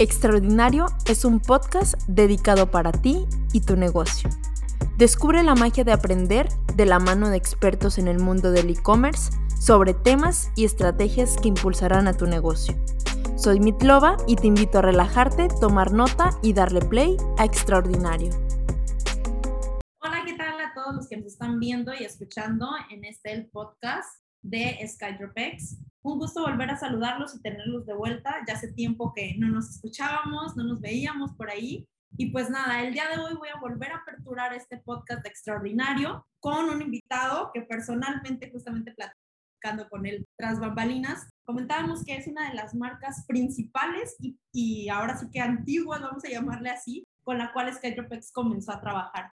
Extraordinario es un podcast dedicado para ti y tu negocio. Descubre la magia de aprender de la mano de expertos en el mundo del e-commerce sobre temas y estrategias que impulsarán a tu negocio. Soy Mitlova y te invito a relajarte, tomar nota y darle play a Extraordinario. Hola, ¿qué tal a todos los que nos están viendo y escuchando en este podcast de SkyDropX? Un gusto volver a saludarlos y tenerlos de vuelta. Ya hace tiempo que no nos escuchábamos, no nos veíamos por ahí. Y pues nada, el día de hoy voy a volver a aperturar este podcast extraordinario con un invitado que personalmente, justamente platicando con él tras bambalinas, comentábamos que es una de las marcas principales y, y ahora sí que antiguas, vamos a llamarle así, con la cual SkyDropX comenzó a trabajar.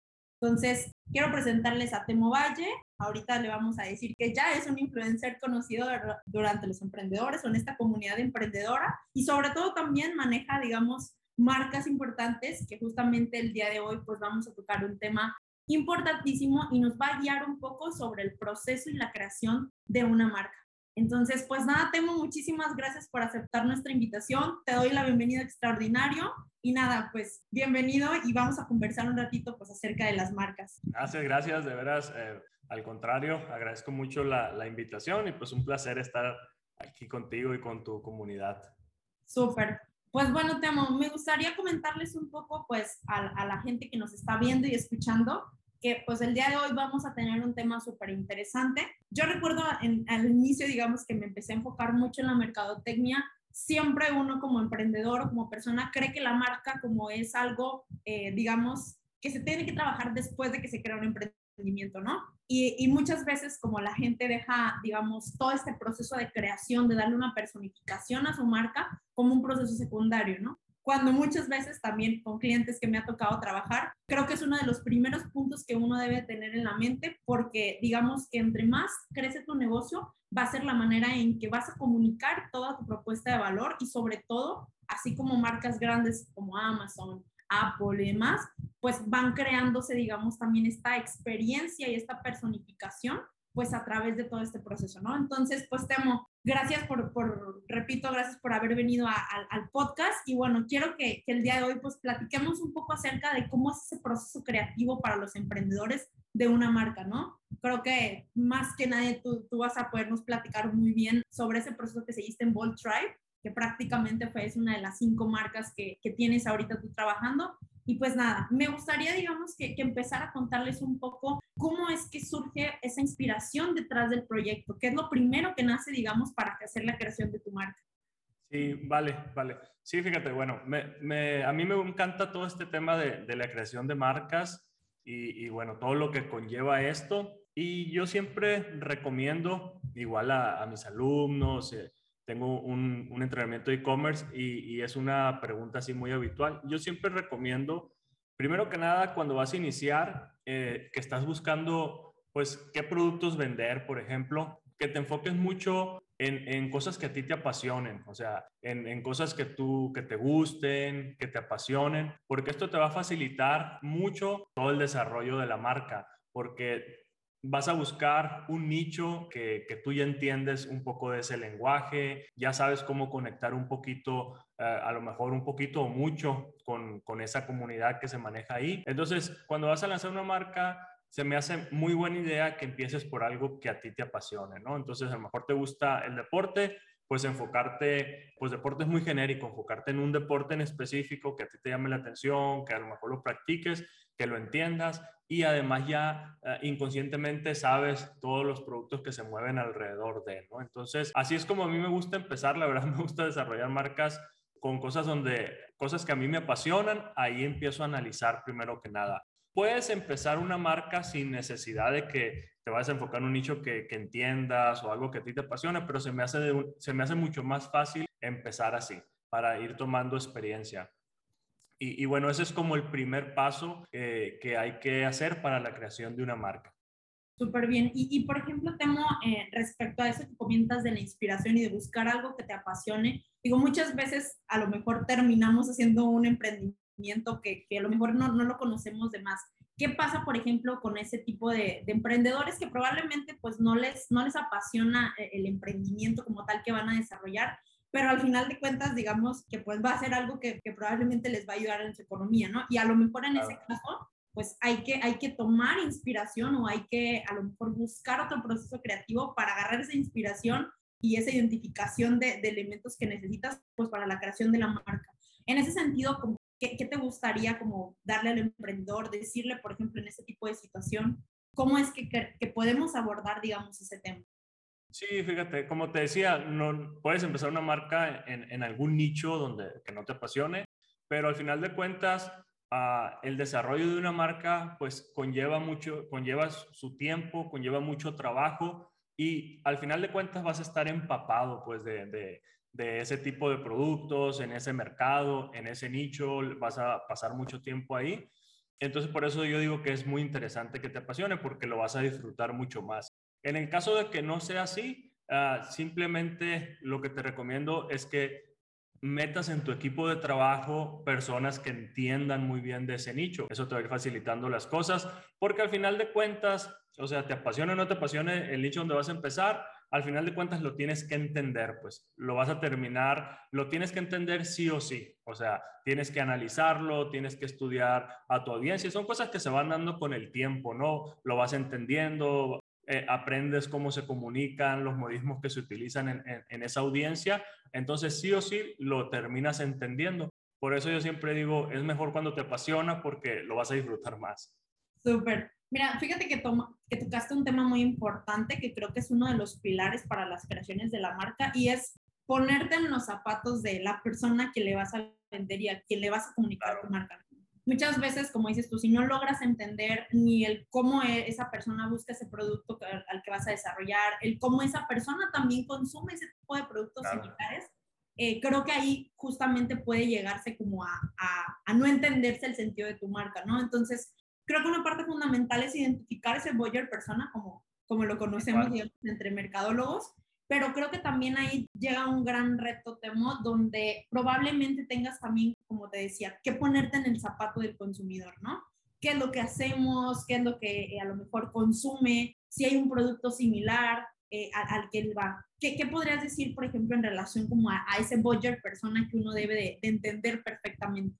Entonces, quiero presentarles a Temo Valle. Ahorita le vamos a decir que ya es un influencer conocido durante los emprendedores o en esta comunidad emprendedora y sobre todo también maneja, digamos, marcas importantes que justamente el día de hoy pues vamos a tocar un tema importantísimo y nos va a guiar un poco sobre el proceso y la creación de una marca. Entonces, pues nada, Temo, muchísimas gracias por aceptar nuestra invitación. Te doy la bienvenida extraordinario y nada, pues bienvenido y vamos a conversar un ratito pues acerca de las marcas. Gracias, gracias, de veras. Eh, al contrario, agradezco mucho la, la, invitación y pues un placer estar aquí contigo y con tu comunidad. Súper. Pues bueno, Temo, me gustaría comentarles un poco pues a, a la gente que nos está viendo y escuchando que pues el día de hoy vamos a tener un tema súper interesante. Yo recuerdo en, al inicio, digamos, que me empecé a enfocar mucho en la mercadotecnia. Siempre uno como emprendedor o como persona cree que la marca como es algo, eh, digamos, que se tiene que trabajar después de que se crea un emprendimiento, ¿no? Y, y, muchas veces como la gente deja, digamos, todo este proceso de creación, de darle una personificación a su marca como un proceso secundario, ¿no? Cuando muchas veces también con clientes que me ha tocado trabajar, creo que es uno de los primeros puntos que uno debe tener en la mente porque digamos que entre más crece tu negocio, va a ser la manera en que vas a comunicar toda tu propuesta de valor y sobre todo, así como marcas grandes como Amazon, Apple y demás, pues van creándose, digamos, también esta experiencia y esta personificación pues a través de todo este proceso, ¿no? Entonces, pues Temo, gracias por, por repito, gracias por haber venido al podcast y bueno, quiero que, que, el día de hoy pues platiquemos un poco acerca de cómo es ese proceso creativo para los emprendedores de una marca, ¿no? Creo que más que nadie tú, tú vas a podernos platicar muy bien sobre ese proceso que seguiste en Bold Tribe, que prácticamente fue es una de las cinco marcas que, que tienes ahorita tú trabajando y pues nada, me gustaría, digamos, que, que empezara a contarles un poco cómo es que surge esa inspiración detrás del proyecto, qué es lo primero que nace, digamos, para hacer la creación de tu marca. Sí, vale, vale. Sí, fíjate, bueno, me, me, a mí me encanta todo este tema de, de la creación de marcas y, y, bueno, todo lo que conlleva esto. Y yo siempre recomiendo, igual a, a mis alumnos, eh, tengo un, un entrenamiento de e-commerce y, y, es una pregunta así muy habitual. Yo siempre recomiendo, primero que nada, cuando vas a iniciar, eh, que estás buscando, pues, qué productos vender, por ejemplo, que te enfoques mucho en, en cosas que a ti te apasionen, o sea, en, en, cosas que tú, que te gusten, que te apasionen, porque esto te va a facilitar mucho todo el desarrollo de la marca, porque vas a buscar un nicho que, que, tú ya entiendes un poco de ese lenguaje, ya sabes cómo conectar un poquito, uh, a lo mejor un poquito o mucho con, con esa comunidad que se maneja ahí. Entonces, cuando vas a lanzar una marca, se me hace muy buena idea que empieces por algo que a ti te apasione, ¿no? Entonces, a lo mejor te gusta el deporte, pues enfocarte, pues deporte es muy genérico, enfocarte en un deporte en específico que a ti te llame la atención, que a lo mejor lo practiques, que lo entiendas y además ya uh, inconscientemente sabes todos los productos que se mueven alrededor de, ¿no? Entonces, así es como a mí me gusta empezar, la verdad me gusta desarrollar marcas con cosas donde, cosas que a mí me apasionan, ahí empiezo a analizar primero que nada. Puedes empezar una marca sin necesidad de que te vayas a enfocar en un nicho que, que entiendas o algo que a ti te apasione, pero se me, hace de un, se me hace mucho más fácil empezar así, para ir tomando experiencia. Y, y, bueno, ese es como el primer paso que hay que hacer para la creación de una marca. Súper bien. Y, y, por ejemplo, Temo, eh, respecto a eso que comentas de la inspiración y de buscar algo que te apasione, digo, muchas veces a lo mejor terminamos haciendo un emprendimiento que, que a lo mejor no, no, lo conocemos de más. ¿Qué pasa, por ejemplo, con ese tipo de, de, emprendedores que probablemente pues no les, no les apasiona eh, el emprendimiento como tal que van a desarrollar, pero al final de cuentas, digamos que pues va a ser algo que, que probablemente les va a ayudar en su economía, ¿no? Y a lo mejor en ese caso, pues hay que, hay que tomar inspiración o hay que a lo mejor buscar otro proceso creativo para agarrar esa inspiración y esa identificación de, de elementos que necesitas pues para la creación de la marca. En ese sentido, ¿qué, ¿qué, te gustaría como darle al emprendedor, decirle, por ejemplo, en ese tipo de situación, cómo es que, que, que podemos abordar, digamos, ese tema? Sí, fíjate, como te decía, no, puedes empezar una marca en, algún nicho donde que no te apasione, pero al final de cuentas, uh, el desarrollo de una marca pues conlleva mucho, conlleva su tiempo, conlleva mucho trabajo y al final de cuentas vas a estar empapado pues de, de ese tipo de productos, en ese mercado, en ese nicho, vas a pasar mucho tiempo ahí. Entonces, por eso yo digo que es muy interesante que te apasione porque lo vas a disfrutar mucho más. En el caso de que no sea así, uh, simplemente lo que te recomiendo es que metas en tu equipo de trabajo personas que entiendan muy bien de ese nicho. Eso te va a ir facilitando las cosas, porque al final de cuentas, o sea, te apasione o no te apasione el nicho donde vas a empezar, al final de cuentas lo tienes que entender, pues lo vas a terminar, lo tienes que entender sí o sí, o sea, tienes que analizarlo, tienes que estudiar a tu audiencia, son cosas que se van dando con el tiempo, ¿no? Lo vas entendiendo, eh, aprendes cómo se comunican, los modismos que se utilizan en, en, en, esa audiencia, entonces sí o sí lo terminas entendiendo. Por eso yo siempre digo, es mejor cuando te apasiona porque lo vas a disfrutar más. Súper. Mira, fíjate que, toma, que tocaste un tema muy importante que creo que es uno de los pilares para las creaciones de la marca y es ponerte en los zapatos de la persona que le vas a vender y a quien le vas a comunicar tu marca muchas veces, como dices tú, si no logras entender ni el cómo e, esa persona busca ese producto al que vas a desarrollar, el cómo esa persona también consume ese tipo de productos claro. similares, eh, creo que ahí justamente puede llegarse como a, a, a, no entenderse el sentido de tu marca, ¿no? Entonces, creo que una parte fundamental es identificar ese buyer persona como, como lo conocemos digamos, entre mercadólogos pero creo que también ahí llega un gran reto, Temo, donde probablemente tengas también, como te decía, que ponerte en el zapato del consumidor, ¿no? ¿Qué es lo que hacemos? ¿Qué es lo que eh, a lo mejor consume? Si hay un producto similar eh, al, al, que él va. ¿Qué, ¿Qué, podrías decir, por ejemplo, en relación como a, a ese budget persona que uno debe de, de entender perfectamente?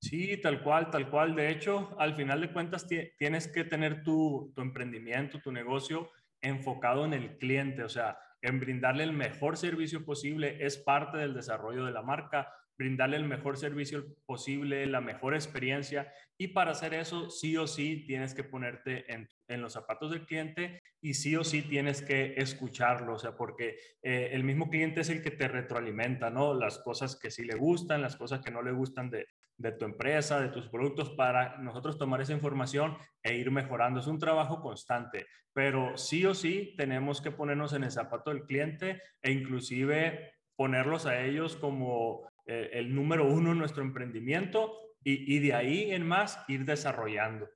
Sí, tal cual, tal cual. De hecho, al final de cuentas, tienes que tener tu, tu emprendimiento, tu negocio enfocado en el cliente. O sea, en brindarle el mejor servicio posible, es parte del desarrollo de la marca, brindarle el mejor servicio posible, la mejor experiencia. Y para hacer eso, sí o sí tienes que ponerte en, en los zapatos del cliente y sí o sí tienes que escucharlo, o sea, porque eh, el mismo cliente es el que te retroalimenta, ¿no? Las cosas que sí le gustan, las cosas que no le gustan de, de tu empresa, de tus productos, para nosotros tomar esa información e ir mejorando. Es un trabajo constante, pero sí o sí tenemos que ponernos en el zapato del cliente e inclusive ponerlos a ellos como eh, el número uno en nuestro emprendimiento y, y, de ahí en más ir desarrollando.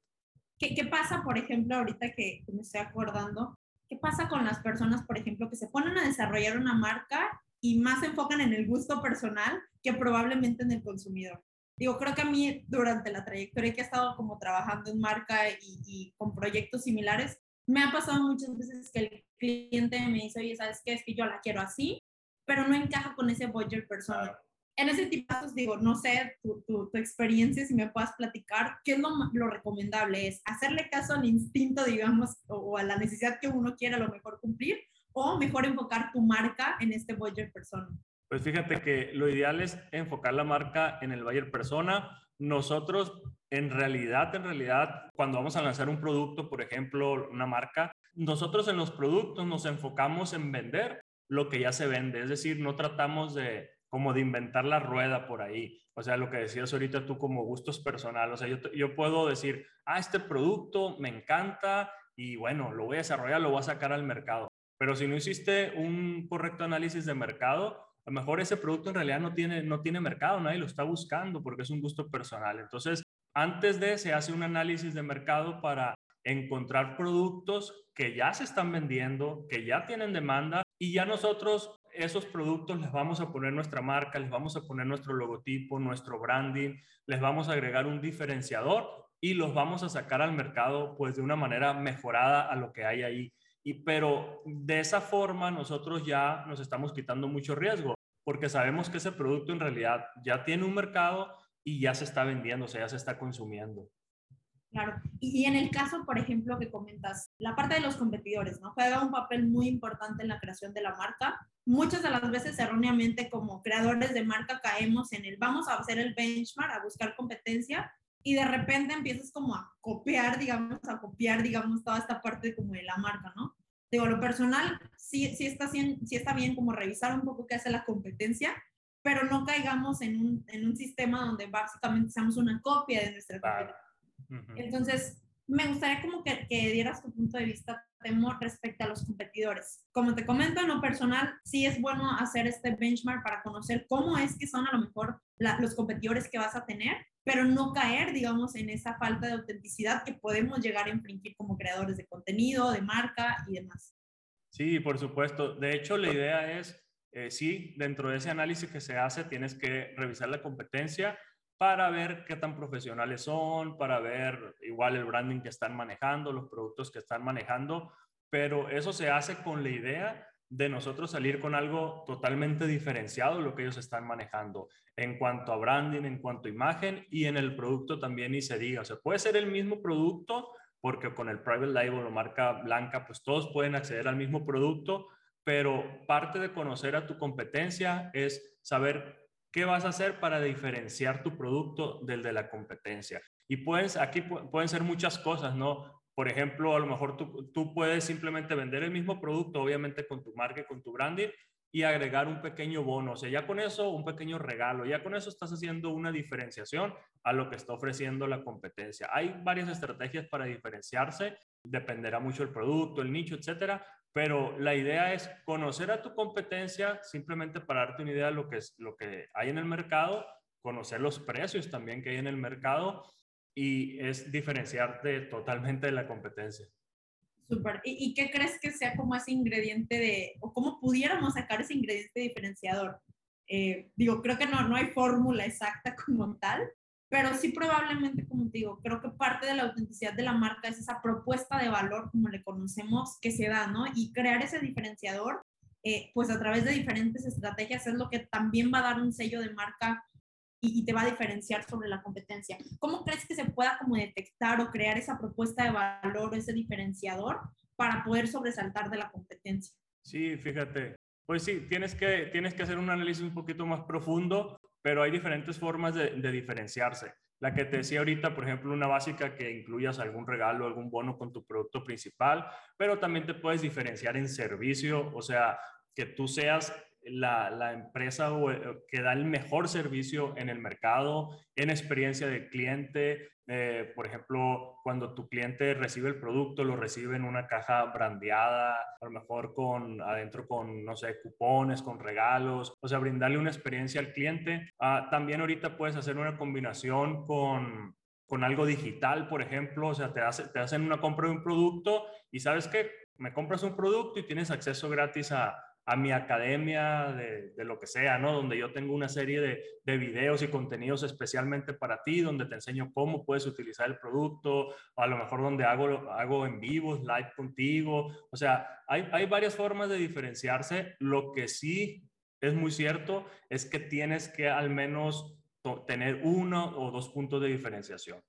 ¿Qué, ¿Qué, pasa, por ejemplo, ahorita que, que me estoy acordando? ¿Qué pasa con las personas, por ejemplo, que se ponen a desarrollar una marca y más se enfocan en el gusto personal que probablemente en el consumidor? Digo, creo que a mí durante la trayectoria que he estado como trabajando en marca y, y, con proyectos similares, me ha pasado muchas veces que el cliente me dice, oye, ¿sabes qué? Es que yo la quiero así, pero no encaja con ese budget personal. En ese tipo de casos, digo, no sé tu, tu, tu, experiencia, si me puedas platicar, ¿qué es lo, lo, recomendable? ¿Es hacerle caso al instinto, digamos, o, o, a la necesidad que uno quiere a lo mejor cumplir? ¿O mejor enfocar tu marca en este budget personal? Pues fíjate que lo ideal es enfocar la marca en el buyer persona. Nosotros, en realidad, en realidad, cuando vamos a lanzar un producto, por ejemplo, una marca, nosotros en los productos nos enfocamos en vender lo que ya se vende. Es decir, no tratamos de como de inventar la rueda por ahí. O sea, lo que decías ahorita tú como gustos personales. O sea, yo, yo puedo decir, ah, este producto me encanta y bueno, lo voy a desarrollar, lo voy a sacar al mercado. Pero si no hiciste un correcto análisis de mercado, a lo mejor ese producto en realidad no tiene, no tiene mercado, nadie lo está buscando porque es un gusto personal. Entonces, antes de se hace un análisis de mercado para encontrar productos que ya se están vendiendo, que ya tienen demanda y ya nosotros esos productos les vamos a poner nuestra marca, les vamos a poner nuestro logotipo, nuestro branding, les vamos a agregar un diferenciador y los vamos a sacar al mercado pues de una manera mejorada a lo que hay ahí. Y, pero de esa forma nosotros ya nos estamos quitando mucho riesgo. porque sabemos que ese producto en realidad ya tiene un mercado y ya se está vendiendo, o sea, ya se está consumiendo. Claro. Y, en el caso, por ejemplo, que comentas, la parte de los competidores, ¿no? Juega un papel muy importante en la creación de la marca. Muchas de las veces, erróneamente, como creadores de marca, caemos en el vamos a hacer el benchmark, a buscar competencia, y de repente empiezas como a copiar, digamos, a copiar, digamos, toda esta parte como de la marca, ¿no? Digo, lo personal, sí, sí, está, sí está bien como revisar un poco qué hace la competencia, pero no caigamos en un, en un sistema donde básicamente seamos una copia de nuestra competencia. Entonces, me gustaría como que, que, dieras tu punto de vista, Temo, respecto a los competidores. Como te comento, en lo personal, sí es bueno hacer este benchmark para conocer cómo es que son a lo mejor los competidores que vas a tener, pero no caer, digamos, en esa falta de autenticidad que podemos llegar a infringir como creadores de contenido, de marca y demás. Sí, por supuesto. De hecho, la idea es, eh, sí, dentro de ese análisis que se hace, tienes que revisar la competencia para ver qué tan profesionales son, para ver igual el branding que están manejando, los productos que están manejando, pero eso se hace con la idea de nosotros salir con algo totalmente diferenciado lo que ellos están manejando en cuanto a branding, en cuanto a imagen y en el producto también y se diga, o sea, puede ser el mismo producto porque con el private label o marca blanca, pues todos pueden acceder al mismo producto, pero parte de conocer a tu competencia es saber ¿Qué vas a hacer para diferenciar tu producto del de la competencia? Y puedes, aquí pueden ser muchas cosas, ¿no? Por ejemplo, a lo mejor tú, tú puedes simplemente vender el mismo producto, obviamente con tu marca y con tu branding, y agregar un pequeño bono. O sea, ya con eso, un pequeño regalo, ya con eso estás haciendo una diferenciación a lo que está ofreciendo la competencia. Hay varias estrategias para diferenciarse, dependerá mucho el producto, el nicho, etcétera, pero la idea es conocer a tu competencia simplemente para darte una idea de lo que, es, lo que hay en el mercado, conocer los precios también que hay en el mercado y es diferenciarte totalmente de la competencia. Súper. ¿Y, qué crees que sea como ese ingrediente de, o cómo pudiéramos sacar ese ingrediente diferenciador? Eh, digo, creo que no, no hay fórmula exacta como tal, pero sí probablemente, como te digo, creo que parte de la autenticidad de la marca es esa propuesta de valor, como le conocemos, que se da, ¿no? Y crear ese diferenciador, eh, pues a través de diferentes estrategias es lo que también va a dar un sello de marca y, te va a diferenciar sobre la competencia. ¿Cómo crees que se pueda como detectar o crear esa propuesta de valor, ese diferenciador para poder sobresaltar de la competencia? Sí, fíjate, pues sí, tienes que, tienes que hacer un análisis un poquito más profundo pero hay diferentes formas de, diferenciarse. La que te decía ahorita, por ejemplo, una básica que incluyas algún regalo, algún bono con tu producto principal, pero también te puedes diferenciar en servicio, o sea, que tú seas la, empresa eh, que da el mejor servicio en el mercado, en experiencia de cliente. Eh, por ejemplo, cuando tu cliente recibe el producto, lo recibe en una caja brandeada, a lo mejor con adentro con, no sé, cupones, con regalos, o sea, brindarle una experiencia al cliente. Ah, también ahorita puedes hacer una combinación con, con algo digital, por ejemplo, o sea, te, te hacen una compra de un producto y sabes que me compras un producto y tienes acceso gratis a, a mi academia de, de, lo que sea, ¿no? Donde yo tengo una serie de, de, videos y contenidos especialmente para ti, donde te enseño cómo puedes utilizar el producto, o a lo mejor donde hago, hago en vivos, live contigo. O sea, hay, hay varias formas de diferenciarse. Lo que sí es muy cierto es que tienes que al menos tener uno o dos puntos de diferenciación.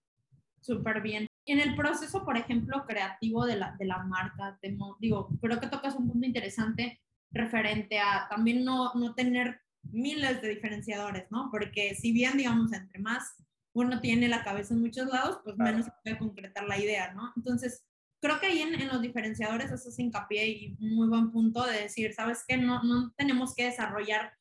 Súper bien. En el proceso, por ejemplo, creativo de la, de la marca, digo, creo que tocas un punto interesante referente a también no, no tener miles de diferenciadores, ¿no? Porque si bien, digamos, entre más uno tiene la cabeza en muchos lados, pues menos se puede concretar la idea, ¿no? Entonces, creo que ahí en, en los diferenciadores eso es hincapié y muy buen punto de decir, ¿sabes qué? No, no tenemos que desarrollar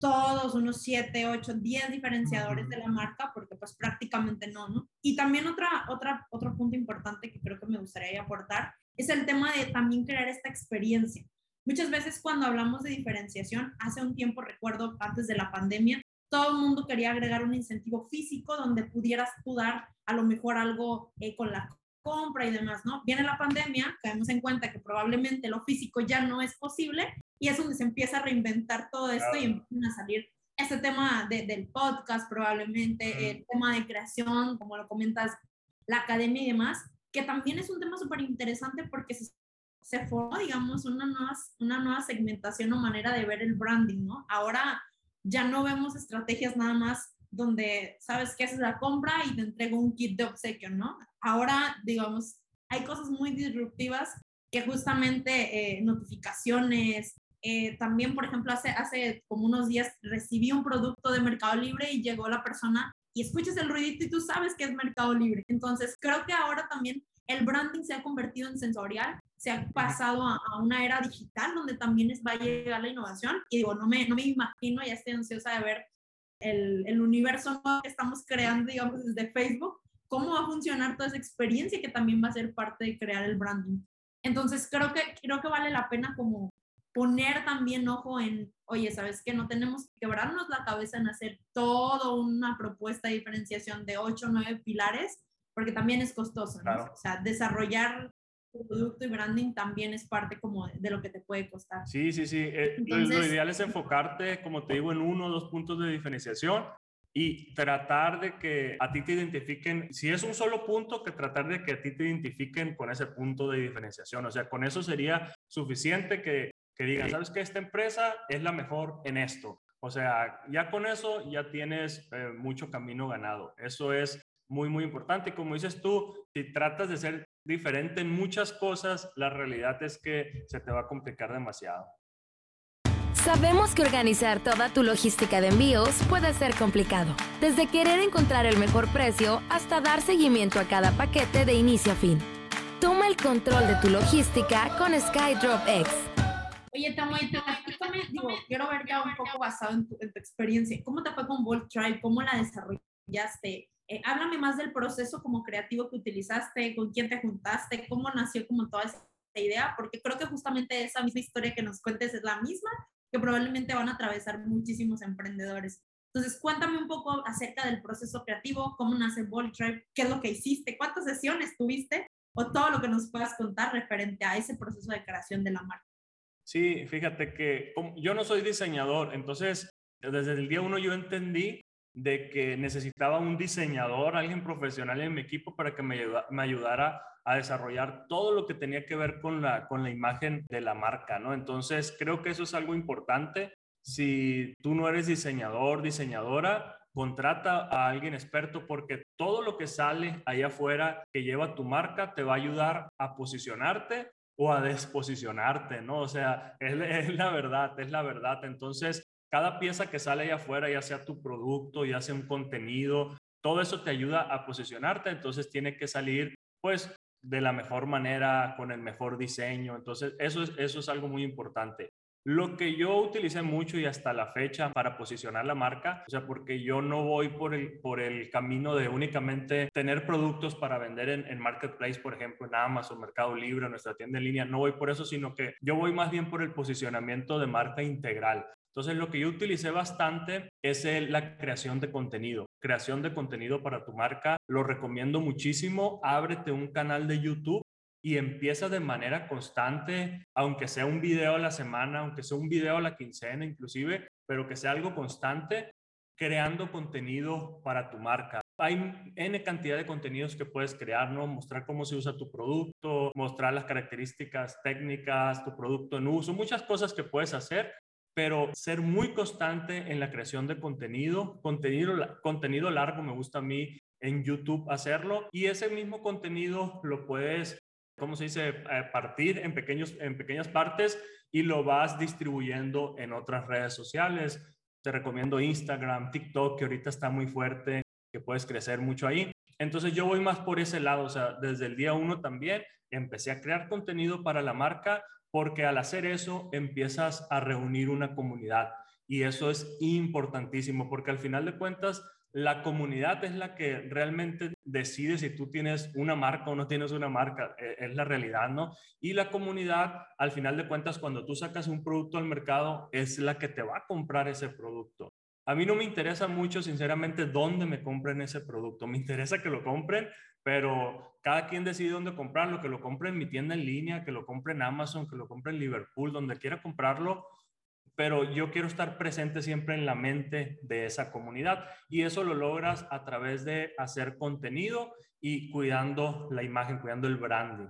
todos unos 7, 8, 10 diferenciadores de la marca, porque pues prácticamente no, ¿no? Y también otra, otra, otro punto importante que creo que me gustaría aportar es el tema de también crear esta experiencia. Muchas veces cuando hablamos de diferenciación, hace un tiempo, recuerdo, antes de la pandemia, todo el mundo quería agregar un incentivo físico donde pudieras tú dar a lo mejor algo eh, con la compra y demás, ¿no? Viene la pandemia, caemos en cuenta que probablemente lo físico ya no es posible y es donde se empieza a reinventar todo esto y empiezan a salir este tema del podcast probablemente, el tema de creación, como lo comentas, la academia y demás, que también es un tema súper interesante porque se se formó, digamos, una nueva, una nueva segmentación o manera de ver el branding, ¿no? Ahora ya no vemos estrategias nada más donde sabes que haces la compra y te entrego un kit de obsequio, ¿no? Ahora, digamos, hay cosas muy disruptivas que justamente eh, notificaciones, eh, también, por ejemplo, hace, hace como unos días recibí un producto de Mercado Libre y llegó la persona y escuchas el ruidito y tú sabes que es Mercado Libre. Entonces, creo que ahora también el branding se ha convertido en sensorial, se ha pasado a, una era digital donde también va a llegar la innovación. Y digo, no me, no me imagino, ya estoy ansiosa de ver el, el universo que estamos creando, digamos, desde Facebook, cómo va a funcionar toda esa experiencia que también va a ser parte de crear el branding. Entonces, creo que, creo que vale la pena como poner también ojo en, oye, ¿sabes qué? No tenemos que quebrarnos la cabeza en hacer toda una propuesta de diferenciación de 8 o 9 pilares, porque también es costoso, ¿no? O sea, desarrollar producto y branding también es parte como de, lo que te puede costar. Sí, sí, sí. Eh, lo ideal es enfocarte, como te digo, en uno o dos puntos de diferenciación y tratar de que a ti te identifiquen, si es un solo punto, que tratar de que a ti te identifiquen con ese punto de diferenciación. O sea, con eso sería suficiente que, que digan, ¿sabes que Esta empresa es la mejor en esto. O sea, ya con eso ya tienes eh, mucho camino ganado. Eso es muy, muy importante. Y como dices tú, si tratas de ser diferente en muchas cosas, la realidad es que se te va a complicar demasiado. Sabemos que organizar toda tu logística de envíos puede ser complicado, desde querer encontrar el mejor precio hasta dar seguimiento a cada paquete de inicio a fin. Toma el control de tu logística con SkyDrop X. Oye, Tamoy, digo, quiero ver ya un poco basado en tu, experiencia. ¿Cómo te fue con Volt Tribe? ¿Cómo la desarrollaste? Eh, háblame más del proceso como creativo que utilizaste, con quién te juntaste, cómo nació como toda esa idea, porque creo que justamente esa misma historia que nos cuentes es la misma que probablemente van a atravesar muchísimos emprendedores. Entonces, cuéntame un poco acerca del proceso creativo, cómo nace Tribe, qué es lo que hiciste, cuántas sesiones tuviste o todo lo que nos puedas contar referente a ese proceso de creación de la marca. Sí, fíjate que yo no soy diseñador, entonces desde el día uno yo entendí de que necesitaba un diseñador, alguien profesional en mi equipo para que me, ayudara a desarrollar todo lo que tenía que ver con la, con la imagen de la marca, ¿no? Entonces, creo que eso es algo importante. Si tú no eres diseñador, diseñadora, contrata a alguien experto porque todo lo que sale allá afuera que lleva tu marca te va a ayudar a posicionarte o a desposicionarte, ¿no? O sea, es la verdad, es la verdad. Entonces, cada pieza que sale allá afuera, ya sea tu producto, ya sea un contenido, todo eso te ayuda a posicionarte, entonces tiene que salir pues de la mejor manera, con el mejor diseño, entonces eso es, eso es algo muy importante. Lo que yo utilicé mucho y hasta la fecha para posicionar la marca, o sea, porque yo no voy por el, por el camino de únicamente tener productos para vender en, en Marketplace, por ejemplo, en Amazon, Mercado Libre, nuestra tienda en línea, no voy por eso, sino que yo voy más bien por el posicionamiento de marca integral. Entonces, lo que yo utilicé bastante es la creación de contenido. Creación de contenido para tu marca. Lo recomiendo muchísimo. Ábrete un canal de YouTube y empieza de manera constante, aunque sea un video a la semana, aunque sea un video a la quincena inclusive, pero que sea algo constante, creando contenido para tu marca. Hay N cantidad de contenidos que puedes crear, ¿no? Mostrar cómo se usa tu producto, mostrar las características técnicas, tu producto en uso, muchas cosas que puedes hacer pero ser muy constante en la creación de contenido, contenido, contenido largo me gusta a mí en YouTube hacerlo y ese mismo contenido lo puedes, ¿cómo se dice?, eh, partir en, pequeños, en pequeñas partes y lo vas distribuyendo en otras redes sociales. Te recomiendo Instagram, TikTok, que ahorita está muy fuerte, que puedes crecer mucho ahí. Entonces yo voy más por ese lado, o sea, desde el día uno también empecé a crear contenido para la marca porque al hacer eso empiezas a reunir una comunidad y eso es importantísimo porque al final de cuentas la comunidad es la que realmente decide si tú tienes una marca o no tienes una marca, e, es la realidad, ¿no? Y la comunidad, al final de cuentas, cuando tú sacas un producto al mercado, es la que te va a comprar ese producto. A mí no me interesa mucho, sinceramente, dónde me compren ese producto. Me interesa que lo compren pero cada quien decide dónde comprarlo, que lo compre en mi tienda en línea, que lo compre en Amazon, que lo compre en Liverpool, donde quiera comprarlo, pero yo quiero estar presente siempre en la mente de esa comunidad y eso lo logras a través de hacer contenido y cuidando la imagen, cuidando el branding.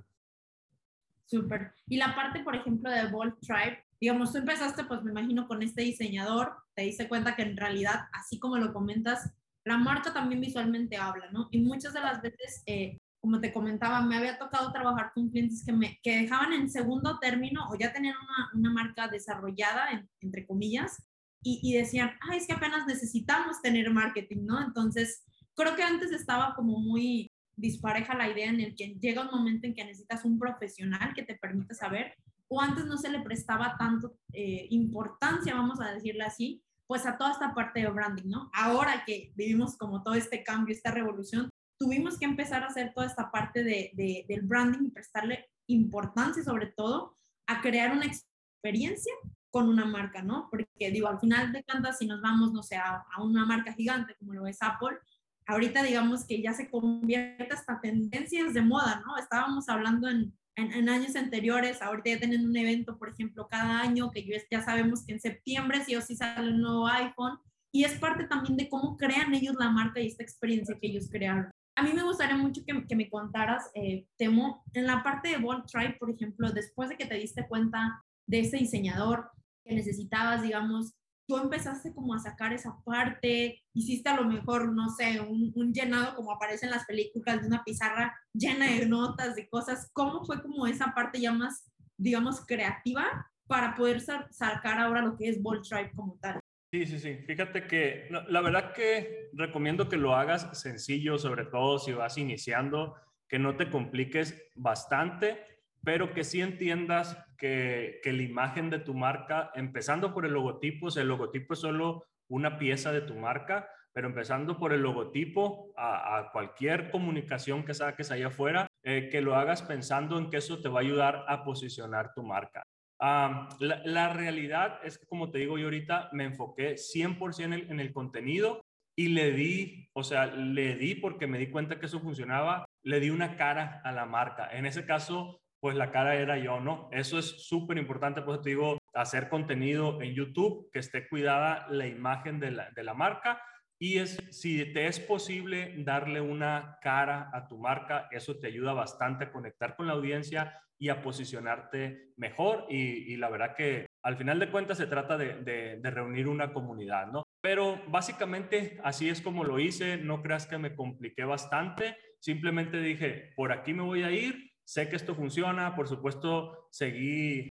Súper. Y la parte, por ejemplo, de Bold Tribe, digamos, tú empezaste, pues me imagino, con este diseñador, te diste cuenta que en realidad, así como lo comentas, la marca también visualmente habla, ¿no? Y muchas de las veces, eh, como te comentaba, me había tocado trabajar con clientes que, me, que dejaban en segundo término o ya tenían una, una marca desarrollada, entre comillas, y, y decían, ay, es que apenas necesitamos tener marketing, ¿no? Entonces, creo que antes estaba como muy dispareja la idea en el que llega un momento en que necesitas un profesional que te permita saber, o antes no se le prestaba tanto eh, importancia, vamos a decirle así, pues a toda esta parte de branding, ¿no? Ahora que vivimos como todo este cambio, esta revolución, tuvimos que empezar a hacer toda esta parte de, del branding y prestarle importancia sobre todo a crear una experiencia con una marca, ¿no? Porque digo, al final de cuentas, si nos vamos, no sé, a, a una marca gigante como lo es Apple, ahorita digamos que ya se convierte hasta tendencias de moda, ¿no? Estábamos hablando en, en, años anteriores, ahorita ya tienen un evento, por ejemplo, cada año, que ya sabemos que en septiembre sí o sí sale un nuevo iPhone, y es parte también de cómo crean ellos la marca y esta experiencia que ellos crearon. A mí me gustaría mucho que, que me contaras, eh, Temo, en la parte de Bold Tribe, por ejemplo, después de que te diste cuenta de ese diseñador que necesitabas, digamos, tú empezaste como a sacar esa parte, hiciste a lo mejor, no sé, un, un, llenado como aparece en las películas de una pizarra llena de notas, de cosas. ¿Cómo fue como esa parte ya más, digamos, creativa para poder sacar ahora lo que es Bolt Tribe como tal? Sí, sí, sí. Fíjate que la verdad que recomiendo que lo hagas sencillo, sobre todo si vas iniciando, que no te compliques bastante pero que sí entiendas que, que, la imagen de tu marca, empezando por el logotipo, el logotipo es solo una pieza de tu marca, pero empezando por el logotipo a, cualquier comunicación que saques allá afuera, eh, que lo hagas pensando en que eso te va a ayudar a posicionar tu marca. la, la, realidad es que, como te digo yo ahorita, me enfoqué 100% en el, en el contenido y le di, o sea, le di porque me di cuenta que eso funcionaba, le di una cara a la marca. En ese caso, pues la cara era yo, ¿no? Eso es súper importante, pues te digo, hacer contenido en YouTube, que esté cuidada la imagen de la, de la marca y es, si te es posible darle una cara a tu marca, eso te ayuda bastante a conectar con la audiencia y a posicionarte mejor. Y, la verdad que al final de cuentas se trata de, de, reunir una comunidad, ¿no? Pero básicamente así es como lo hice, no creas que me compliqué bastante, simplemente dije, por aquí me voy a ir, sé que esto funciona, por supuesto, seguí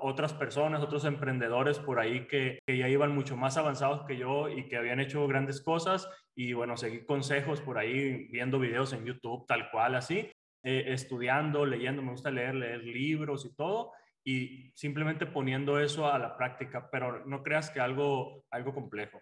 otras personas, otros emprendedores por ahí que, ya iban mucho más avanzados que yo y que habían hecho grandes cosas y bueno, seguí consejos por ahí, viendo videos en YouTube, tal cual así, eh, estudiando, leyendo, me gusta leer, leer libros y todo y simplemente poniendo eso a la práctica, pero no creas que algo, algo complejo.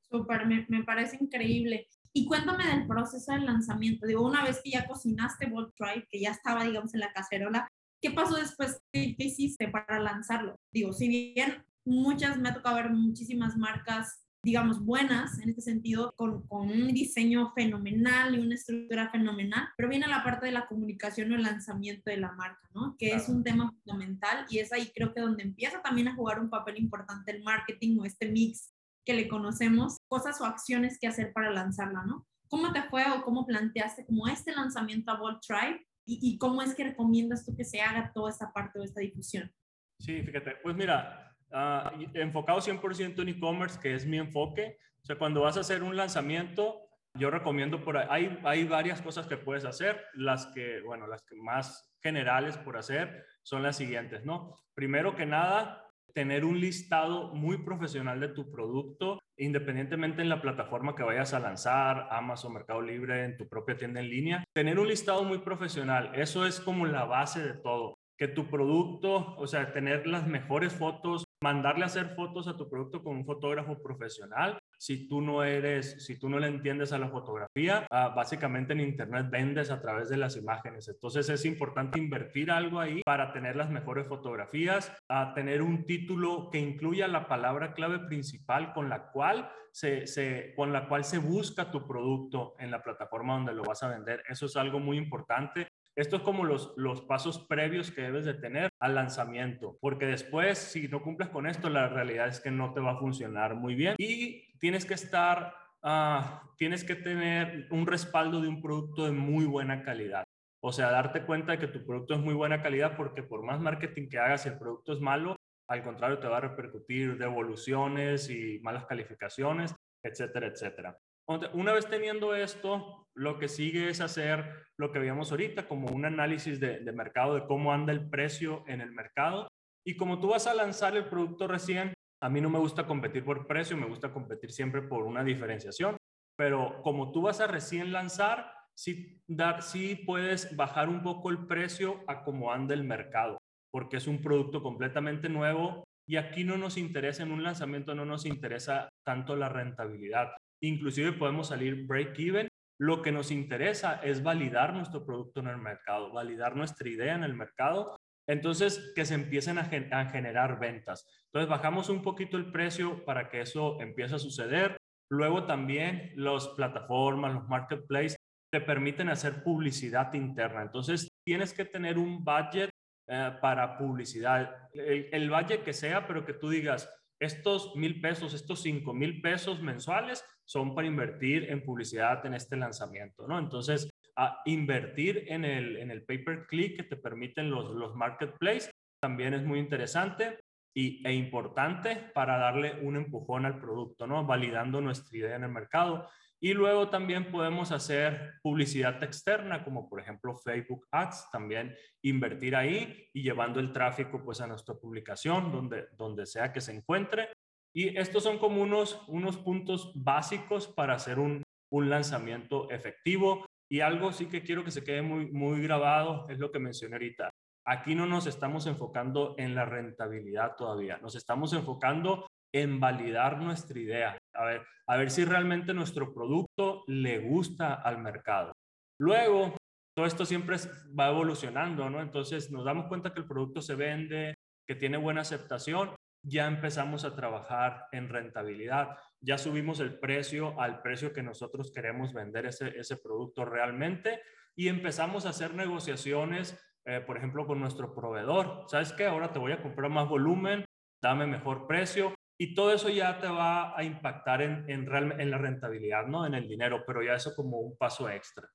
Súper, me, me, parece increíble. Y cuéntame del proceso del lanzamiento. Digo, una vez que ya cocinaste Bolt Tribe, que ya estaba, digamos, en la cacerola, ¿qué pasó después? ¿Qué, ¿Qué, hiciste para lanzarlo? Digo, si bien muchas, me ha tocado ver muchísimas marcas, digamos, buenas en este sentido, con, con un diseño fenomenal y una estructura fenomenal, pero viene la parte de la comunicación o el lanzamiento de la marca, ¿no? Que claro. es un tema fundamental y es ahí creo que donde empieza también a jugar un papel importante el marketing o este mix que le conocemos, cosas o acciones que hacer para lanzarla, ¿no? ¿Cómo te fue o cómo planteaste como este lanzamiento a Bolt Tribe y, y cómo es que recomiendas tú que se haga toda esta parte de esta difusión? Sí, fíjate, pues mira, uh, enfocado 100% en e-commerce, que es mi enfoque, o sea, cuando vas a hacer un lanzamiento, yo recomiendo por ahí, hay, hay varias cosas que puedes hacer, las que, bueno, las que más generales por hacer son las siguientes, ¿no? Primero que nada, tener un listado muy profesional de tu producto, independientemente en la plataforma que vayas a lanzar, Amazon, Mercado Libre, en tu propia tienda en línea. Tener un listado muy profesional, eso es como la base de todo. Que tu producto, o sea, tener las mejores fotos, mandarle a hacer fotos a tu producto con un fotógrafo profesional. Si tú no eres, si tú no le entiendes a la fotografía, uh, básicamente en internet vendes a través de las imágenes. Entonces es importante invertir algo ahí para tener las mejores fotografías, tener un título que incluya la palabra clave principal con la cual se, con la cual se busca tu producto en la plataforma donde lo vas a vender. Eso es algo muy importante. Esto es como los, los pasos previos que debes de tener al lanzamiento, porque después, si no cumples con esto, la realidad es que no te va a funcionar muy bien y tienes que estar, uh, tienes que tener un respaldo de un producto de muy buena calidad. O sea, darte cuenta de que tu producto es muy buena calidad porque por más marketing que hagas, el producto es malo, al contrario, te va a repercutir devoluciones y malas calificaciones, etcétera, etcétera. Una vez teniendo esto, lo que sigue es hacer lo que veíamos ahorita, como un análisis de, de, mercado, de cómo anda el precio en el mercado. Y como tú vas a lanzar el producto recién, a mí no me gusta competir por precio, me gusta competir siempre por una diferenciación. Pero como tú vas a recién lanzar, sí, dar, sí puedes bajar un poco el precio a cómo anda el mercado, porque es un producto completamente nuevo y aquí no nos interesa en un lanzamiento, no nos interesa tanto la rentabilidad. Inclusive podemos salir break-even. Lo que nos interesa es validar nuestro producto en el mercado, validar nuestra idea en el mercado. Entonces, que se empiecen a, generar ventas. Entonces, bajamos un poquito el precio para que eso empiece a suceder. Luego también las plataformas, los marketplaces te permiten hacer publicidad interna. Entonces, tienes que tener un budget eh, para publicidad, el, el, budget que sea, pero que tú digas, estos mil pesos, estos cinco mil pesos mensuales son para invertir en publicidad en este lanzamiento, ¿no? Entonces, a invertir en el, en el pay per click que te permiten los, los marketplaces también es muy interesante y, e importante para darle un empujón al producto, ¿no? Validando nuestra idea en el mercado. Y luego también podemos hacer publicidad externa, como por ejemplo Facebook Ads, también invertir ahí y llevando el tráfico pues a nuestra publicación, donde, donde sea que se encuentre. Y estos son como unos, unos puntos básicos para hacer un, un lanzamiento efectivo. Y algo sí que quiero que se quede muy, muy grabado es lo que mencioné ahorita. Aquí no nos estamos enfocando en la rentabilidad todavía, nos estamos enfocando en validar nuestra idea, a ver, a ver si realmente nuestro producto le gusta al mercado. Luego, todo esto siempre va evolucionando, ¿no? Entonces nos damos cuenta que el producto se vende, que tiene buena aceptación, ya empezamos a trabajar en rentabilidad, ya subimos el precio al precio que nosotros queremos vender ese, ese producto realmente y empezamos a hacer negociaciones, eh, por ejemplo, con nuestro proveedor. ¿Sabes qué? Ahora te voy a comprar más volumen, dame mejor precio y todo eso ya te va a impactar en, en, en la rentabilidad, ¿no? En el dinero, pero ya eso como un paso extra.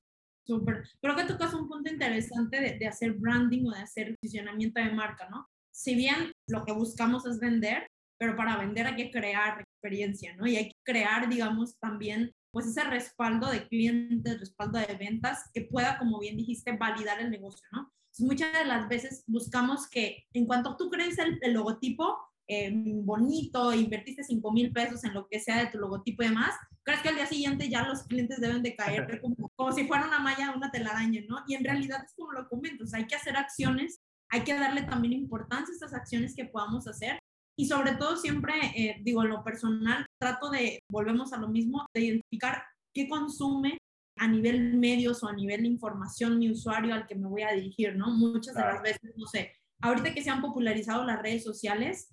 Súper. Creo que tocas un punto interesante de, de, hacer branding o de hacer posicionamiento de marca, ¿no? Si bien lo que buscamos es vender, pero para vender hay que crear experiencia, ¿no? Y hay que crear, digamos, también pues ese respaldo de clientes, respaldo de ventas que pueda, como bien dijiste, validar el negocio, ¿no? Entonces, muchas de las veces buscamos que en cuanto tú crees el, el logotipo, eh, bonito, invertiste 5 mil pesos en lo que sea de tu logotipo y demás, crees que al día siguiente ya los clientes deben de caer como, como si fuera una malla, una telaraña, ¿no? Y en realidad es como lo comento, o sea, hay que hacer acciones, hay que darle también importancia a estas acciones que podamos hacer y sobre todo siempre, eh, digo, en lo personal, trato de, volvemos a lo mismo, de identificar qué consume a nivel medios o a nivel información mi usuario al que me voy a dirigir, ¿no? Muchas de las veces, no sé, ahorita que se han popularizado las redes sociales,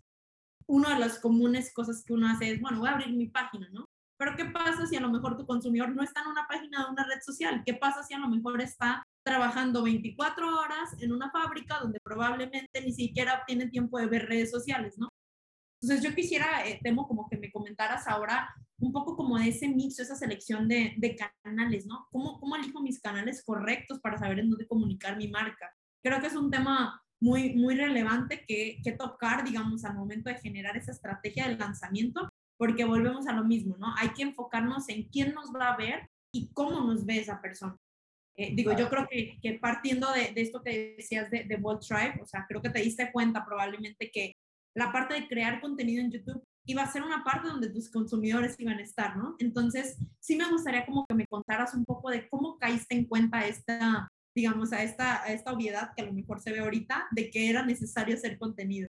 una de las comunes cosas que uno hace es, bueno, voy a abrir mi página, ¿no? Pero ¿qué pasa si a lo mejor tu consumidor no está en una página de una red social? ¿Qué pasa si a lo mejor está trabajando 24 horas en una fábrica donde probablemente ni siquiera tiene tiempo de ver redes sociales, ¿no? Entonces yo quisiera, eh, Temo, como que me comentaras ahora un poco como de ese mix, esa selección de, de canales, ¿no? ¿Cómo, ¿Cómo elijo mis canales correctos para saber en dónde comunicar mi marca? Creo que es un tema muy, muy relevante que, que tocar, digamos, al momento de generar esa estrategia de lanzamiento, porque volvemos a lo mismo, ¿no? Hay que enfocarnos en quién nos va a ver y cómo nos ve esa persona. Eh, digo, yo creo que, que partiendo de, de, esto que decías de, de Bold Tribe, o sea, creo que te diste cuenta probablemente que la parte de crear contenido en YouTube iba a ser una parte donde tus consumidores iban a estar, ¿no? Entonces, sí me gustaría como que me contaras un poco de cómo caíste en cuenta esta, digamos, a esta, a esta obviedad que a lo mejor se ve ahorita de que era necesario hacer contenido.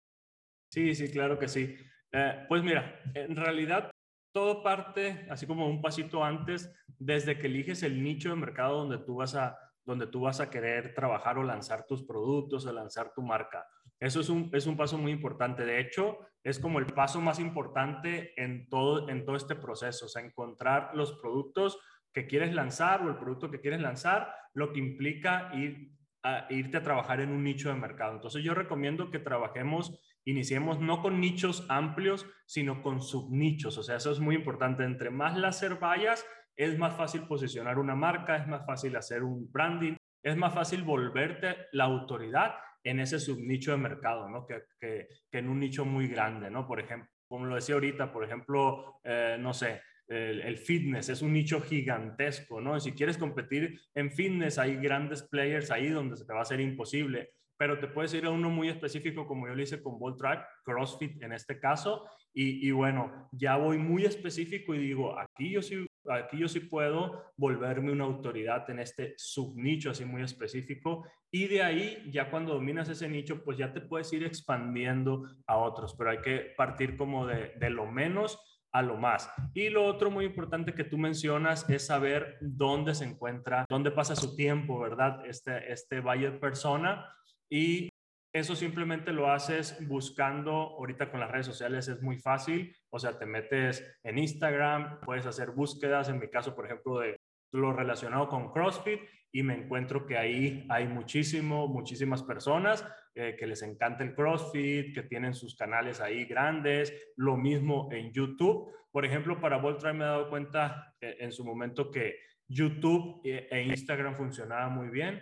Sí, sí, claro que sí. Eh, pues mira, en realidad todo parte, así como un pasito antes, desde que eliges el nicho de mercado donde tú vas a, donde tú vas a querer trabajar o lanzar tus productos o lanzar tu marca. Eso es un, es un paso muy importante. De hecho, es como el paso más importante en todo, en todo este proceso, o sea, encontrar los productos que quieres lanzar o el producto que quieres lanzar, lo que implica ir a, irte a trabajar en un nicho de mercado. Entonces yo recomiendo que trabajemos, iniciemos no con nichos amplios, sino con subnichos. O sea, eso es muy importante. Entre más láser vayas, es más fácil posicionar una marca, es más fácil hacer un branding, es más fácil volverte la autoridad en ese subnicho de mercado, ¿no? Que, que, en un nicho muy grande, ¿no? Por ejemplo, como lo decía ahorita, por ejemplo, eh, no sé, el, fitness es un nicho gigantesco, ¿no? si quieres competir en fitness, hay grandes players ahí donde se te va a hacer imposible pero te puedes ir a uno muy específico, como yo lo hice con Ball Track, CrossFit en este caso, y, bueno, ya voy muy específico y digo, aquí yo sí, aquí yo sí puedo volverme una autoridad en este subnicho así muy específico, y de ahí, ya cuando dominas ese nicho, pues ya te puedes ir expandiendo a otros, pero hay que partir como de lo menos a lo más. Y lo otro muy importante que tú mencionas es saber dónde se encuentra, dónde pasa su tiempo, ¿verdad? Este, este buyer persona y eso simplemente lo haces buscando, ahorita con las redes sociales es muy fácil, o sea, te metes en Instagram, puedes hacer búsquedas, en mi caso, por ejemplo, de lo relacionado con CrossFit y me encuentro que ahí hay muchísimo, muchísimas personas eh, que les encanta el CrossFit, que tienen sus canales ahí grandes, lo mismo en YouTube. Por ejemplo, para Voltron me he dado cuenta eh, en su momento que YouTube eh, e Instagram funcionaban muy bien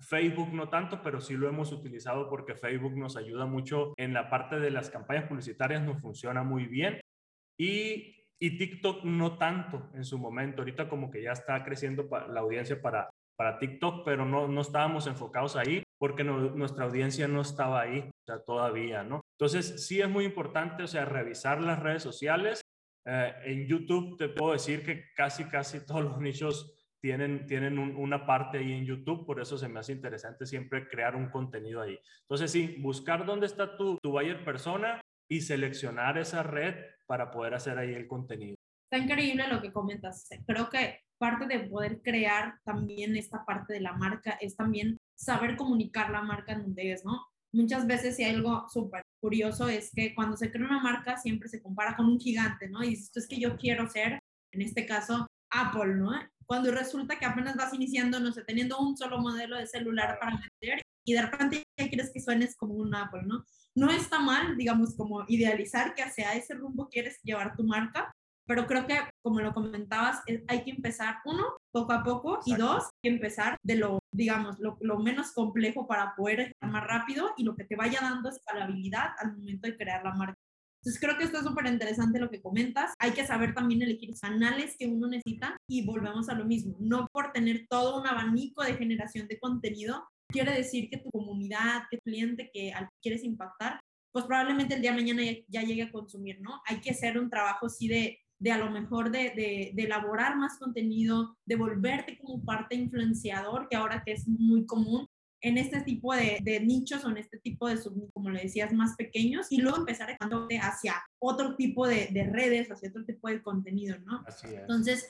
Facebook no tanto, pero sí lo hemos utilizado porque Facebook nos ayuda mucho en la parte de las campañas publicitarias, nos funciona muy bien. Y, TikTok no tanto en su momento. Ahorita como que ya está creciendo la audiencia para, para TikTok, pero no, no estábamos enfocados ahí porque nuestra audiencia no estaba ahí todavía, ¿no? Entonces sí es muy importante, o sea, revisar las redes sociales. Eh, en YouTube te puedo decir que casi, casi todos los nichos tienen, tienen una parte ahí en YouTube, por eso se me hace interesante siempre crear un contenido ahí. Entonces, sí, buscar dónde está tu, tu buyer persona y seleccionar esa red para poder hacer ahí el contenido. Está increíble lo que comentas. Creo que parte de poder crear también esta parte de la marca es también saber comunicar la marca en donde es, ¿no? Muchas veces, si hay algo súper curioso, es que cuando se crea una marca siempre se compara con un gigante, ¿no? Y dices, es que yo quiero ser, en este caso, Apple, ¿no? cuando resulta que apenas vas iniciando, no sé, teniendo un solo modelo de celular para vender y de repente ya quieres que suenes como un Apple, ¿no? No está mal, digamos, como idealizar que hacia ese rumbo quieres llevar tu marca, pero creo que, como lo comentabas, hay que empezar, uno, poco a poco, y dos, hay que empezar de lo, digamos, lo, lo menos complejo para poder más rápido y lo que te vaya dando escalabilidad al momento de crear la marca. Entonces creo que esto es súper interesante lo que comentas. Hay que saber también elegir canales que uno necesita y volvemos a lo mismo. No por tener todo un abanico de generación de contenido, quiere decir que tu comunidad, que tu cliente que al que quieres impactar, pues probablemente el día de mañana ya, llegue a consumir, ¿no? Hay que hacer un trabajo así de, de a lo mejor de, de, de, elaborar más contenido, de volverte como parte influenciador, que ahora que es muy común, en este tipo de, nichos o en este tipo de, sub, como le decías, más pequeños y luego empezar a hacia otro tipo de, redes, hacia otro tipo de contenido, ¿no? Así es. Entonces,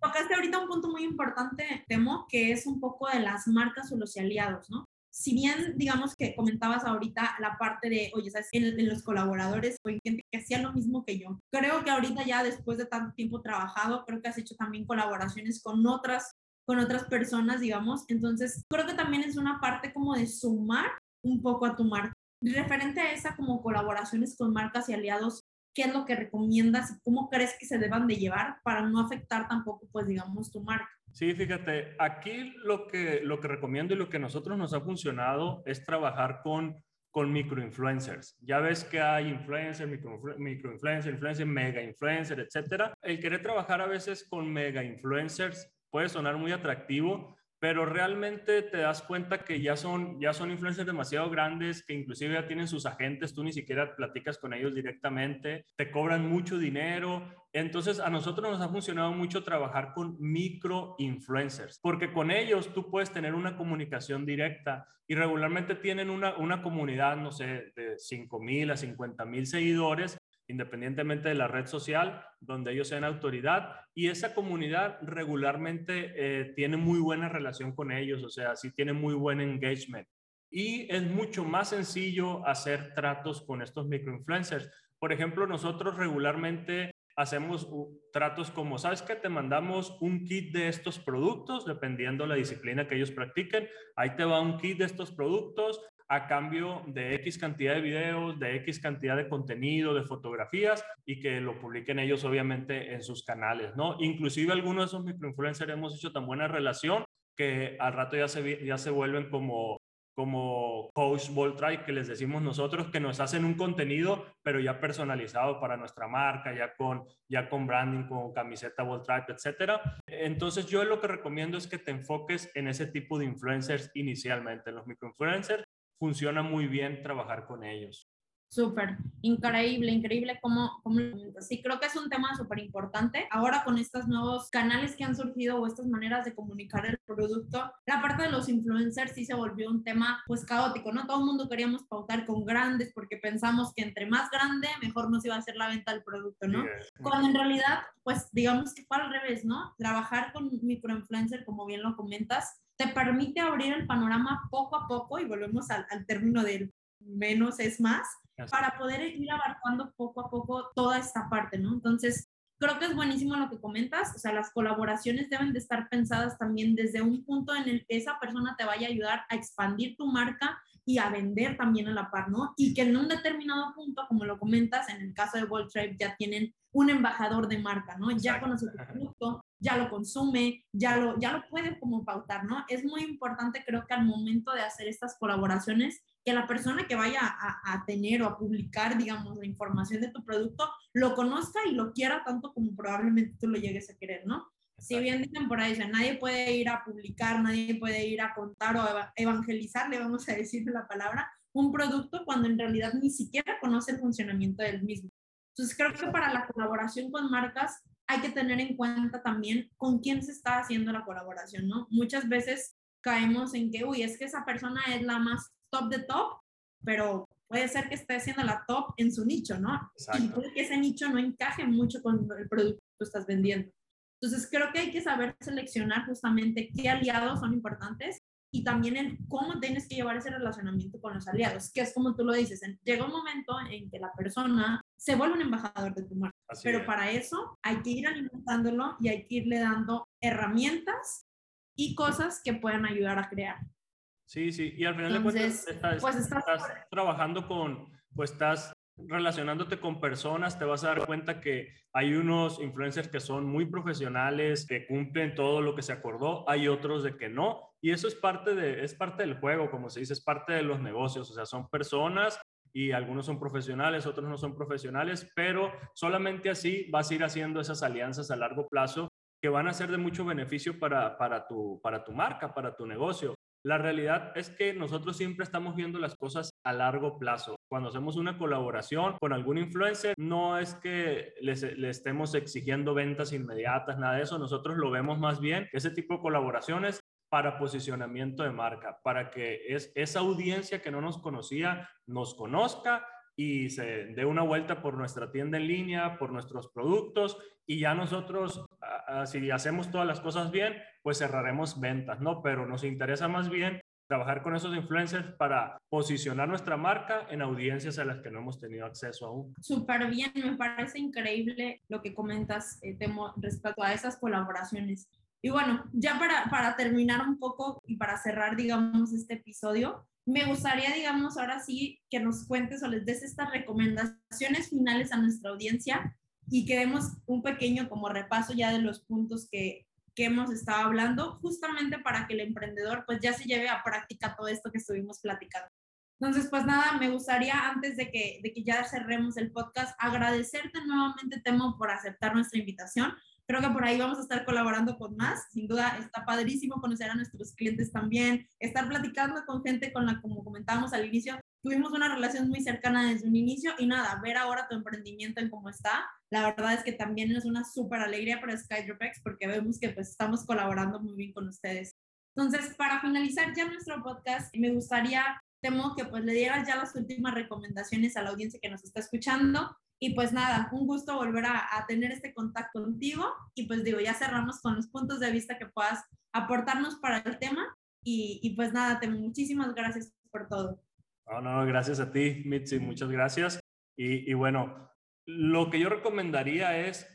tocaste ahorita un punto muy importante, Temo, que es un poco de las marcas o los aliados, ¿no? Si bien, digamos que comentabas ahorita la parte de, oye, ¿sabes? En, los colaboradores o en gente que hacía lo mismo que yo. Creo que ahorita ya después de tanto tiempo trabajado, creo que has hecho también colaboraciones con otras con otras personas, digamos. Entonces, creo que también es una parte como de sumar un poco a tu marca. Referente a esa como colaboraciones con marcas y aliados, ¿qué es lo que recomiendas y cómo crees que se deban de llevar para no afectar tampoco, pues, digamos, tu marca? Sí, fíjate, aquí lo que, lo que recomiendo y lo que a nosotros nos ha funcionado es trabajar con con microinfluencers. Ya ves que hay influencers, microinfluencers, influencers, mega influencers, etcétera. El querer trabajar a veces con mega influencers puede sonar muy atractivo, pero realmente te das cuenta que ya son, ya son influencers demasiado grandes, que inclusive ya tienen sus agentes, tú ni siquiera platicas con ellos directamente, te cobran mucho dinero. Entonces a nosotros nos ha funcionado mucho trabajar con micro influencers, porque con ellos tú puedes tener una comunicación directa y regularmente tienen una, una comunidad, no sé, de 5 mil a 50 mil seguidores independientemente de la red social, donde ellos sean autoridad, y esa comunidad regularmente eh, tiene muy buena relación con ellos, o sea, sí tiene muy buen engagement. Y es mucho más sencillo hacer tratos con estos microinfluencers. Por ejemplo, nosotros regularmente hacemos tratos como, ¿sabes qué? Te mandamos un kit de estos productos, dependiendo la disciplina que ellos practiquen. Ahí te va un kit de estos productos a cambio de X cantidad de videos, de X cantidad de contenido, de fotografías y que lo publiquen ellos obviamente en sus canales, ¿no? Inclusive algunos de esos microinfluencers hemos hecho tan buena relación que al rato ya se, ya se vuelven como como Coach Voltry, que les decimos nosotros, que nos hacen un contenido, pero ya personalizado para nuestra marca, ya con, ya con branding, con camiseta Voltry, etcétera. Entonces, yo lo que recomiendo es que te enfoques en ese tipo de influencers inicialmente. Los microinfluencers funciona muy bien trabajar con ellos. Súper, increíble, increíble cómo, cómo Sí, creo que es un tema súper importante. Ahora con estos nuevos canales que han surgido o estas maneras de comunicar el producto, la parte de los influencers sí se volvió un tema pues caótico, ¿no? Todo el mundo queríamos pautar con grandes porque pensamos que entre más grande, mejor nos iba a hacer la venta del producto, ¿no? Cuando en realidad, pues digamos que fue al revés, ¿no? Trabajar con microinfluencer, como bien lo comentas, te permite abrir el panorama poco a poco y volvemos al, al término del menos es más para poder ir abarcando poco a poco toda esta parte, ¿no? Entonces, creo que es buenísimo lo que comentas, o sea, las colaboraciones deben de estar pensadas también desde un punto en el que esa persona te vaya a ayudar a expandir tu marca y a vender también a la par, ¿no? Y que en un determinado punto, como lo comentas, en el caso de World Trade ya tienen un embajador de marca, ¿no? Ya conoce tu producto, ya lo consume, ya lo, ya lo puede como pautar, ¿no? Es muy importante, creo que al momento de hacer estas colaboraciones, que la persona que vaya a, tener o a publicar, digamos, la información de tu producto, lo conozca y lo quiera tanto como probablemente tú lo llegues a querer, ¿no? Si bien dicen por ahí, nadie puede ir a publicar, nadie puede ir a contar o evangelizar, le vamos a decir la palabra, un producto cuando en realidad ni siquiera conoce el funcionamiento del mismo. Entonces creo que para la colaboración con marcas hay que tener en cuenta también con quién se está haciendo la colaboración, ¿no? Muchas veces caemos en que, uy, es que esa persona es la más top de top, pero puede ser que esté haciendo la top en su nicho, ¿no? Y puede que ese nicho no encaje mucho con el producto que tú estás vendiendo. Entonces, creo que hay que saber seleccionar justamente qué aliados son importantes y también el cómo tienes que llevar ese relacionamiento con los aliados, que es como tú lo dices, llega un momento en que la persona se vuelve un embajador de tu marca, pero para eso hay que ir alimentándolo y hay que irle dando herramientas y cosas que puedan ayudar a crear. Sí, sí, y al final de cuentas estás, pues estás, trabajando con, pues estás relacionándote con personas, te vas a dar cuenta que hay unos influencers que son muy profesionales, que cumplen todo lo que se acordó, hay otros de que no, y eso es parte, de, es parte del juego, como se dice, es parte de los negocios, o sea, son personas y algunos son profesionales, otros no son profesionales, pero solamente así vas a ir haciendo esas alianzas a largo plazo que van a ser de mucho beneficio para, para, tu, para tu marca, para tu negocio. La realidad es que nosotros siempre estamos viendo las cosas a largo plazo. Cuando hacemos una colaboración con algún influencer, no es que le estemos exigiendo ventas inmediatas, nada de eso. Nosotros lo vemos más bien, ese tipo de colaboraciones para posicionamiento de marca, para que es, esa audiencia que no nos conocía nos conozca y se dé una vuelta por nuestra tienda en línea, por nuestros productos y ya nosotros, si hacemos todas las cosas bien, pues cerraremos ventas, ¿no? Pero nos interesa más bien trabajar con esos influencers para posicionar nuestra marca en audiencias a las que no hemos tenido acceso aún. Súper bien, me parece increíble lo que comentas eh, respecto a esas colaboraciones. Y bueno, ya para, para terminar un poco y para cerrar, digamos, este episodio, me gustaría, digamos, ahora sí que nos cuentes o les des estas recomendaciones finales a nuestra audiencia y que demos un pequeño como repaso ya de los puntos que, que hemos estado hablando, justamente para que el emprendedor pues ya se lleve a práctica todo esto que estuvimos platicando. Entonces, pues nada, me gustaría antes de que, de que ya cerremos el podcast, agradecerte nuevamente, Temo, por aceptar nuestra invitación. Creo que por ahí vamos a estar colaborando con más. Sin duda está padrísimo conocer a nuestros clientes también, estar platicando con gente con la, como comentábamos al inicio, tuvimos una relación muy cercana desde un inicio y nada, ver ahora tu emprendimiento en cómo está, la verdad es que también es una súper alegría para SkyDropX porque vemos que pues estamos colaborando muy bien con ustedes. Entonces, para finalizar ya nuestro podcast, me gustaría, temo que pues le dieras ya las últimas recomendaciones a la audiencia que nos está escuchando y pues nada, un gusto volver a, tener este contacto contigo. Y pues digo, ya cerramos con los puntos de vista que puedas aportarnos para el tema. Y, y pues nada, te muchísimas gracias por todo. No, no, gracias a ti, Mitzi, muchas gracias. Y, y bueno, lo que yo recomendaría es,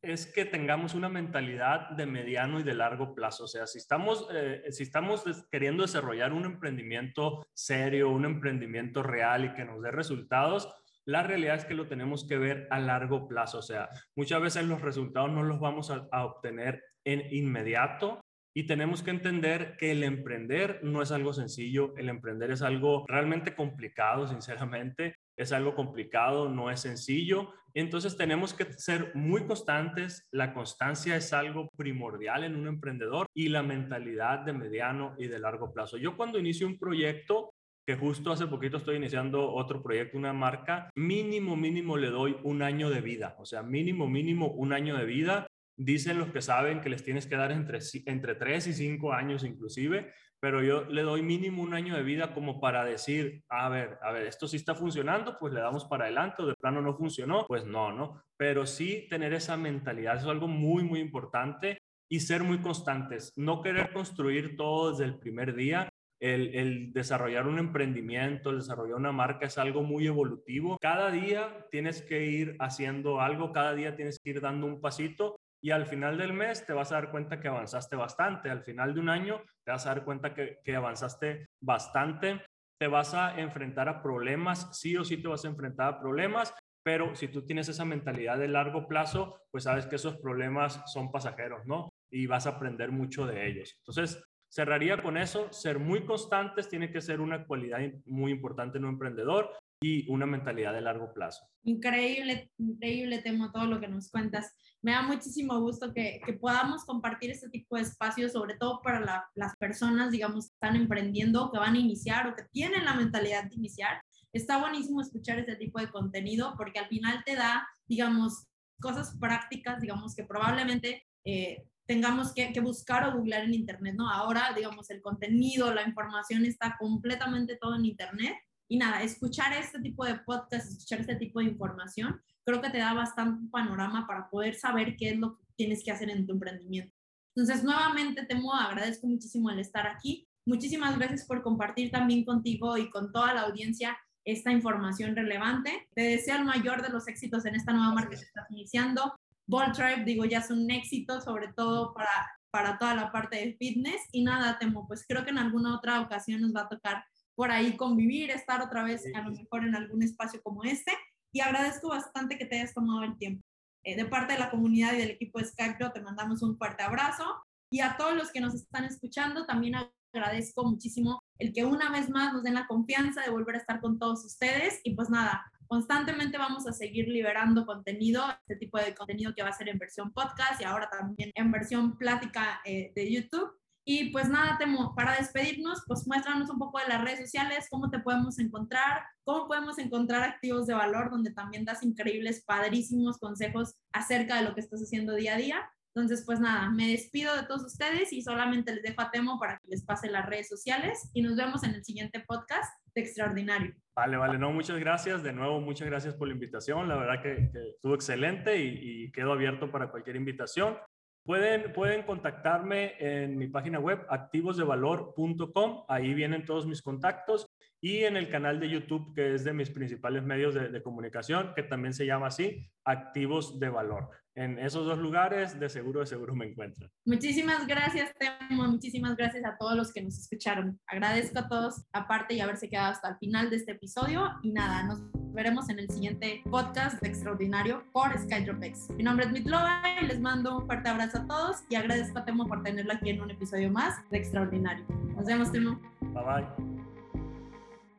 es que tengamos una mentalidad de mediano y de largo plazo. O sea, si estamos, eh, si estamos queriendo desarrollar un emprendimiento serio, un emprendimiento real y que nos dé resultados, la realidad es que lo tenemos que ver a largo plazo, o sea, muchas veces los resultados no los vamos a, obtener en inmediato, y tenemos que entender que el emprender no es algo sencillo, el emprender es algo realmente complicado, sinceramente, es algo complicado, no es sencillo. Entonces tenemos que ser muy constantes, la constancia es algo primordial en un emprendedor y la mentalidad de mediano y de largo plazo. Yo cuando inicio un proyecto, que justo hace poquito estoy iniciando otro proyecto, una marca, mínimo, mínimo le doy un año de vida, o sea, mínimo, mínimo un año de vida Dicen los que saben que les tienes que dar entre, entre 3 y 5 años inclusive, pero yo le doy mínimo un año de vida como para decir, a ver, a ver, esto sí está funcionando, pues le damos para adelante, o de plano no funcionó, pues no, ¿no? Pero sí tener esa mentalidad, es algo muy, muy importante y ser muy constantes, no querer construir todo desde el primer día. El, desarrollar un emprendimiento, el desarrollar una marca es algo muy evolutivo. Cada día tienes que ir haciendo algo, cada día tienes que ir dando un pasito y al final del mes te vas a dar cuenta que avanzaste bastante, al final de un año te vas a dar cuenta que, que avanzaste bastante, te vas a enfrentar a problemas, sí o sí te vas a enfrentar a problemas, pero si tú tienes esa mentalidad de largo plazo, pues sabes que esos problemas son pasajeros, ¿no? Y vas a aprender mucho de ellos. Entonces, cerraría con eso, ser muy constantes tiene que ser una cualidad muy importante en un emprendedor y una mentalidad de largo plazo. Increíble, increíble tema todo lo que nos cuentas me da muchísimo gusto que, que, podamos compartir este tipo de espacios, sobre todo para las personas, digamos, que están emprendiendo, que van a iniciar o que tienen la mentalidad de iniciar. Está buenísimo escuchar este tipo de contenido porque al final te da, digamos, cosas prácticas, digamos, que probablemente eh, tengamos que, que, buscar o googlear en Internet, ¿no? Ahora, digamos, el contenido, la información está completamente todo en Internet. Y nada, escuchar este tipo de podcast, escuchar este tipo de información, creo que te da bastante panorama para poder saber qué es lo que tienes que hacer en tu emprendimiento. Entonces, nuevamente, Temo, agradezco muchísimo el estar aquí. Muchísimas gracias por compartir también contigo y con toda la audiencia esta información relevante. Te deseo el mayor de los éxitos en esta nueva marca que estás iniciando. Ball Tribe, digo, ya es un éxito, sobre todo para, para toda la parte de fitness. Y nada, Temo, pues creo que en alguna otra ocasión nos va a tocar por ahí convivir, estar otra vez a lo mejor en algún espacio como este y agradezco bastante que te hayas tomado el tiempo. Eh, de parte de la comunidad y del equipo de Skype, te mandamos un fuerte abrazo y a todos los que nos están escuchando también agradezco muchísimo el que una vez más nos den la confianza de volver a estar con todos ustedes y pues nada, constantemente vamos a seguir liberando contenido, este tipo de contenido que va a ser en versión podcast y ahora también en versión plática eh, de YouTube. Y pues nada, Temo, para despedirnos, pues muéstranos un poco de las redes sociales, cómo te podemos encontrar, cómo podemos encontrar activos de valor, donde también das increíbles, padrísimos consejos acerca de lo que estás haciendo día a día. Entonces, pues nada, me despido de todos ustedes y solamente les dejo a Temo para que les pase las redes sociales y nos vemos en el siguiente podcast de Extraordinario. Vale, vale, no, muchas gracias. De nuevo, muchas gracias por la invitación. La verdad que, estuvo excelente y, y quedo abierto para cualquier invitación. Pueden, pueden contactarme en mi página web activosdevalor.com, ahí vienen todos mis contactos y en el canal de YouTube que es de mis principales medios de, comunicación, que también se llama así, Activos de Valor. En esos dos lugares de seguro, de seguro me encuentran. Muchísimas gracias, Temo. Muchísimas gracias a todos los que nos escucharon. Agradezco a todos, aparte y haberse quedado hasta el final de este episodio. Y nada, nos veremos en el siguiente podcast de Extraordinario por SkyDropX. Mi nombre es Mitlova y les mando un fuerte abrazo a todos y agradezco a Temo por tenerlo aquí en un episodio más de Extraordinario. Nos vemos, Temo. Bye bye.